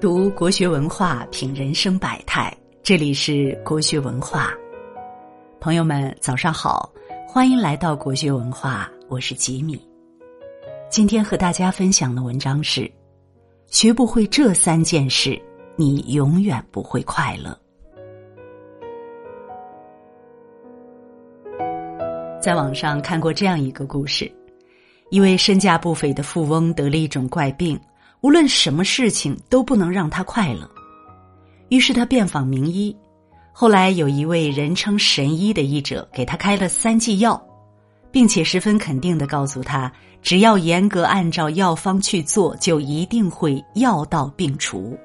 读国学文化，品人生百态。这里是国学文化，朋友们早上好，欢迎来到国学文化，我是吉米。今天和大家分享的文章是：学不会这三件事，你永远不会快乐。在网上看过这样一个故事：一位身价不菲的富翁得了一种怪病，无论什么事情都不能让他快乐。于是他遍访名医，后来有一位人称神医的医者给他开了三剂药，并且十分肯定的告诉他，只要严格按照药方去做，就一定会药到病除。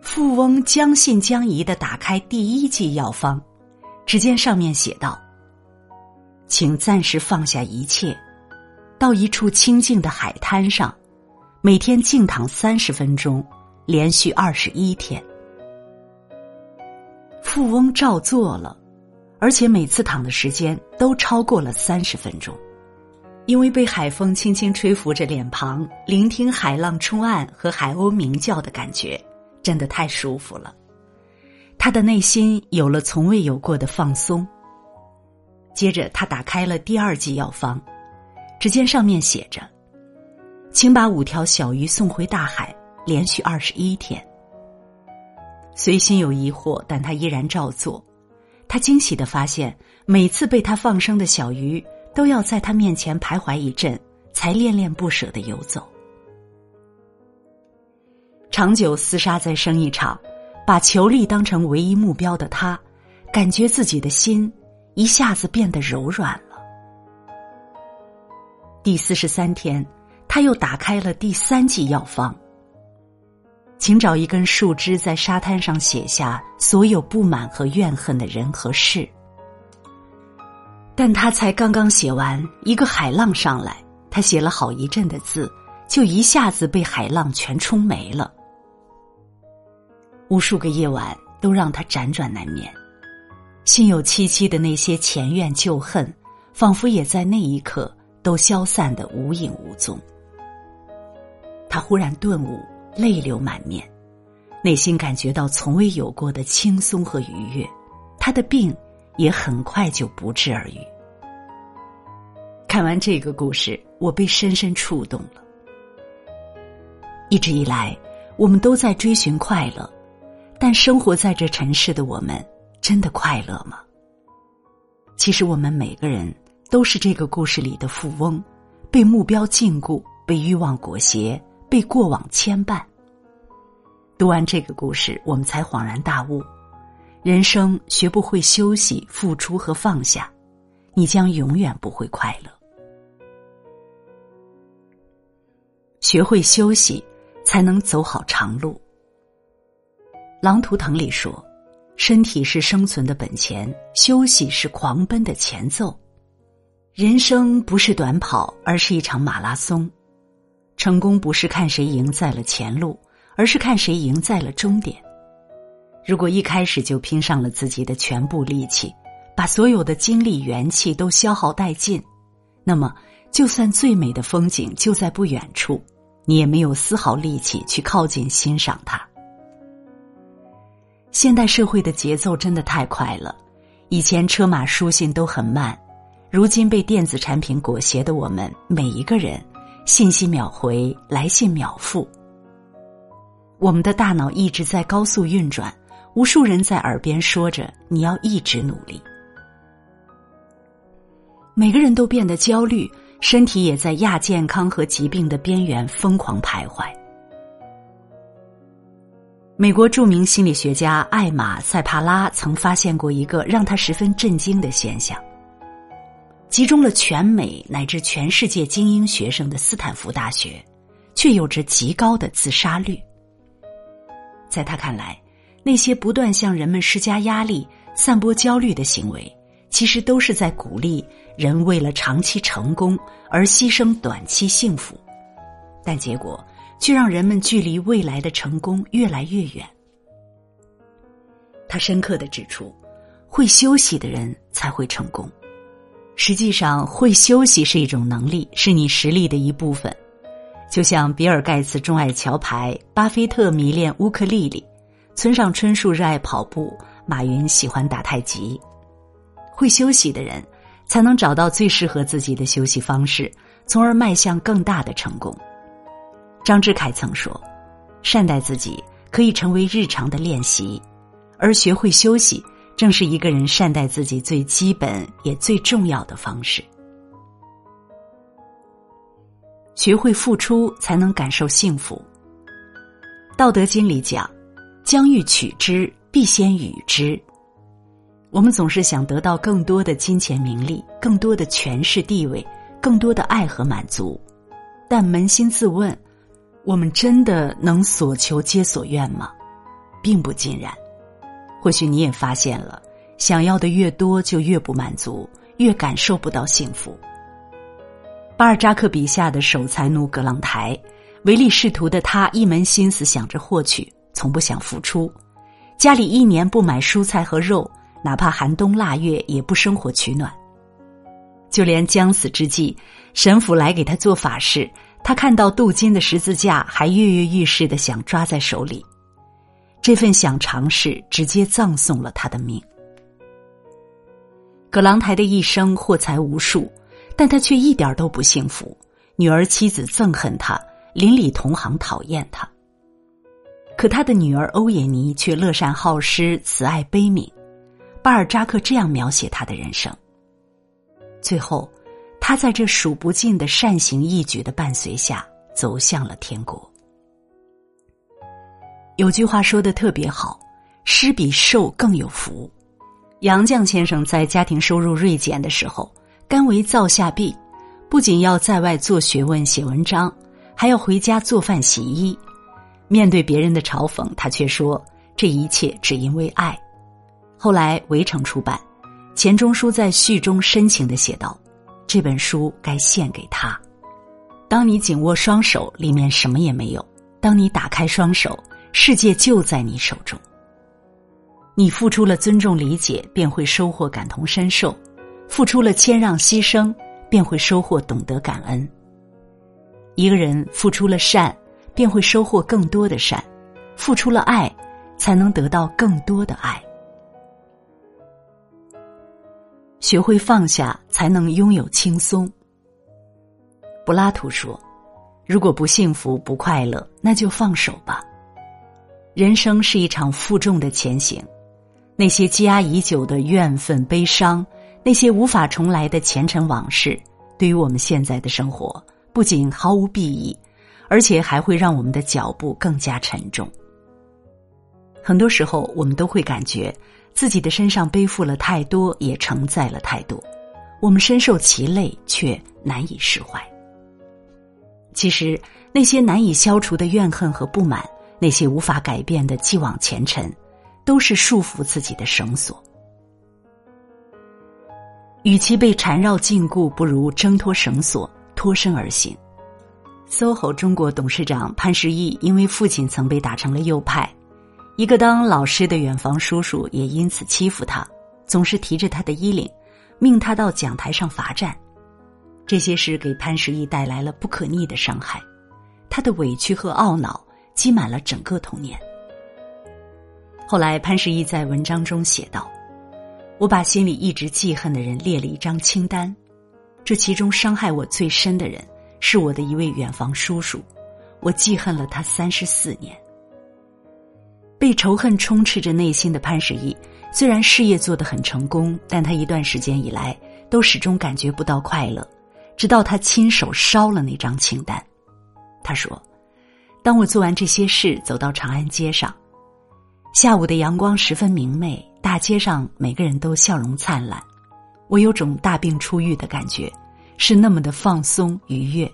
富翁将信将疑的打开第一剂药方，只见上面写道：“请暂时放下一切，到一处清静的海滩上，每天静躺三十分钟。”连续二十一天，富翁照做了，而且每次躺的时间都超过了三十分钟，因为被海风轻轻吹拂着脸庞，聆听海浪冲岸和海鸥鸣叫的感觉，真的太舒服了。他的内心有了从未有过的放松。接着，他打开了第二剂药方，只见上面写着：“请把五条小鱼送回大海。”连续二十一天，虽心有疑惑，但他依然照做。他惊喜的发现，每次被他放生的小鱼都要在他面前徘徊一阵，才恋恋不舍的游走。长久厮杀在生意场，把求利当成唯一目标的他，感觉自己的心一下子变得柔软了。第四十三天，他又打开了第三剂药方。请找一根树枝，在沙滩上写下所有不满和怨恨的人和事。但他才刚刚写完，一个海浪上来，他写了好一阵的字，就一下子被海浪全冲没了。无数个夜晚都让他辗转难眠，心有戚戚的那些前怨旧恨，仿佛也在那一刻都消散的无影无踪。他忽然顿悟。泪流满面，内心感觉到从未有过的轻松和愉悦，他的病也很快就不治而愈。看完这个故事，我被深深触动了。一直以来，我们都在追寻快乐，但生活在这尘世的我们，真的快乐吗？其实，我们每个人都是这个故事里的富翁，被目标禁锢，被欲望裹挟。被过往牵绊。读完这个故事，我们才恍然大悟：人生学不会休息、付出和放下，你将永远不会快乐。学会休息，才能走好长路。狼图腾里说：“身体是生存的本钱，休息是狂奔的前奏。人生不是短跑，而是一场马拉松。”成功不是看谁赢在了前路，而是看谁赢在了终点。如果一开始就拼上了自己的全部力气，把所有的精力元气都消耗殆尽，那么就算最美的风景就在不远处，你也没有丝毫力气去靠近欣赏它。现代社会的节奏真的太快了，以前车马书信都很慢，如今被电子产品裹挟的我们每一个人。信息秒回，来信秒付。我们的大脑一直在高速运转，无数人在耳边说着：“你要一直努力。”每个人都变得焦虑，身体也在亚健康和疾病的边缘疯狂徘徊。美国著名心理学家艾玛·塞帕拉曾发现过一个让他十分震惊的现象。集中了全美乃至全世界精英学生的斯坦福大学，却有着极高的自杀率。在他看来，那些不断向人们施加压力、散播焦虑的行为，其实都是在鼓励人为了长期成功而牺牲短期幸福，但结果却让人们距离未来的成功越来越远。他深刻的指出，会休息的人才会成功。实际上，会休息是一种能力，是你实力的一部分。就像比尔盖茨钟爱桥牌，巴菲特迷恋乌克丽丽，村上春树热爱跑步，马云喜欢打太极。会休息的人，才能找到最适合自己的休息方式，从而迈向更大的成功。张志凯曾说：“善待自己可以成为日常的练习，而学会休息，正是一个人善待自己最基本也最重要的方式。”学会付出，才能感受幸福。道德经里讲：“将欲取之，必先予之。”我们总是想得到更多的金钱、名利，更多的权势、地位，更多的爱和满足，但扪心自问，我们真的能所求皆所愿吗？并不尽然。或许你也发现了，想要的越多，就越不满足，越感受不到幸福。巴尔扎克笔下的守财奴葛朗台，唯利是图的他一门心思想着获取，从不想付出。家里一年不买蔬菜和肉，哪怕寒冬腊月也不生火取暖。就连将死之际，神父来给他做法事，他看到镀金的十字架，还跃跃欲试的想抓在手里。这份想尝试，直接葬送了他的命。葛朗台的一生获财无数。但他却一点都不幸福，女儿妻子憎恨他，邻里同行讨厌他。可他的女儿欧也妮却乐善好施、慈爱悲悯。巴尔扎克这样描写他的人生。最后，他在这数不尽的善行义举的伴随下，走向了天国。有句话说的特别好：“施比受更有福。”杨绛先生在家庭收入锐减的时候。甘为灶下婢，不仅要在外做学问、写文章，还要回家做饭、洗衣。面对别人的嘲讽，他却说：“这一切只因为爱。”后来，《围城》出版，钱钟书在序中深情的写道：“这本书该献给他。当你紧握双手，里面什么也没有；当你打开双手，世界就在你手中。你付出了尊重、理解，便会收获感同身受。”付出了谦让牺牲，便会收获懂得感恩。一个人付出了善，便会收获更多的善；付出了爱，才能得到更多的爱。学会放下，才能拥有轻松。柏拉图说：“如果不幸福、不快乐，那就放手吧。人生是一场负重的前行，那些积压已久的怨愤、悲伤。”那些无法重来的前尘往事，对于我们现在的生活，不仅毫无裨益，而且还会让我们的脚步更加沉重。很多时候，我们都会感觉自己的身上背负了太多，也承载了太多，我们深受其累，却难以释怀。其实，那些难以消除的怨恨和不满，那些无法改变的既往前尘，都是束缚自己的绳索。与其被缠绕禁锢，不如挣脱绳索，脱身而行。SOHO 中国董事长潘石屹因为父亲曾被打成了右派，一个当老师的远房叔叔也因此欺负他，总是提着他的衣领，命他到讲台上罚站。这些事给潘石屹带来了不可逆的伤害，他的委屈和懊恼积满了整个童年。后来，潘石屹在文章中写道。我把心里一直记恨的人列了一张清单，这其中伤害我最深的人是我的一位远房叔叔，我记恨了他三十四年。被仇恨充斥着内心的潘石屹，虽然事业做得很成功，但他一段时间以来都始终感觉不到快乐，直到他亲手烧了那张清单。他说：“当我做完这些事，走到长安街上，下午的阳光十分明媚。”大街上每个人都笑容灿烂，我有种大病初愈的感觉，是那么的放松愉悦，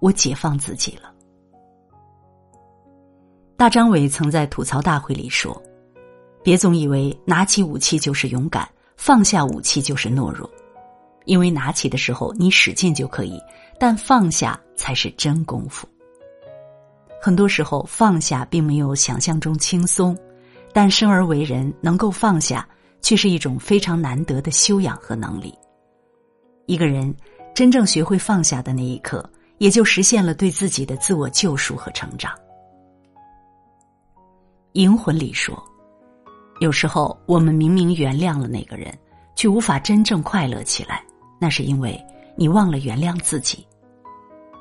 我解放自己了。大张伟曾在吐槽大会里说：“别总以为拿起武器就是勇敢，放下武器就是懦弱，因为拿起的时候你使劲就可以，但放下才是真功夫。很多时候放下并没有想象中轻松。”但生而为人，能够放下，却是一种非常难得的修养和能力。一个人真正学会放下的那一刻，也就实现了对自己的自我救赎和成长。《银魂》里说，有时候我们明明原谅了那个人，却无法真正快乐起来，那是因为你忘了原谅自己。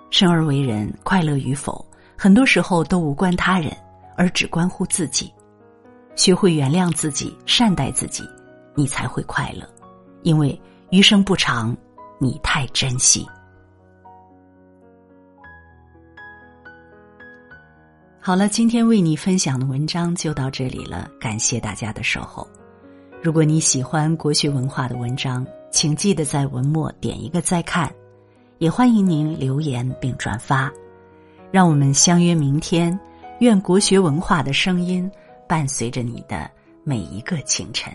生而为人，快乐与否，很多时候都无关他人，而只关乎自己。学会原谅自己，善待自己，你才会快乐。因为余生不长，你太珍惜。好了，今天为你分享的文章就到这里了，感谢大家的守候。如果你喜欢国学文化的文章，请记得在文末点一个再看。也欢迎您留言并转发，让我们相约明天。愿国学文化的声音伴随着你的每一个清晨。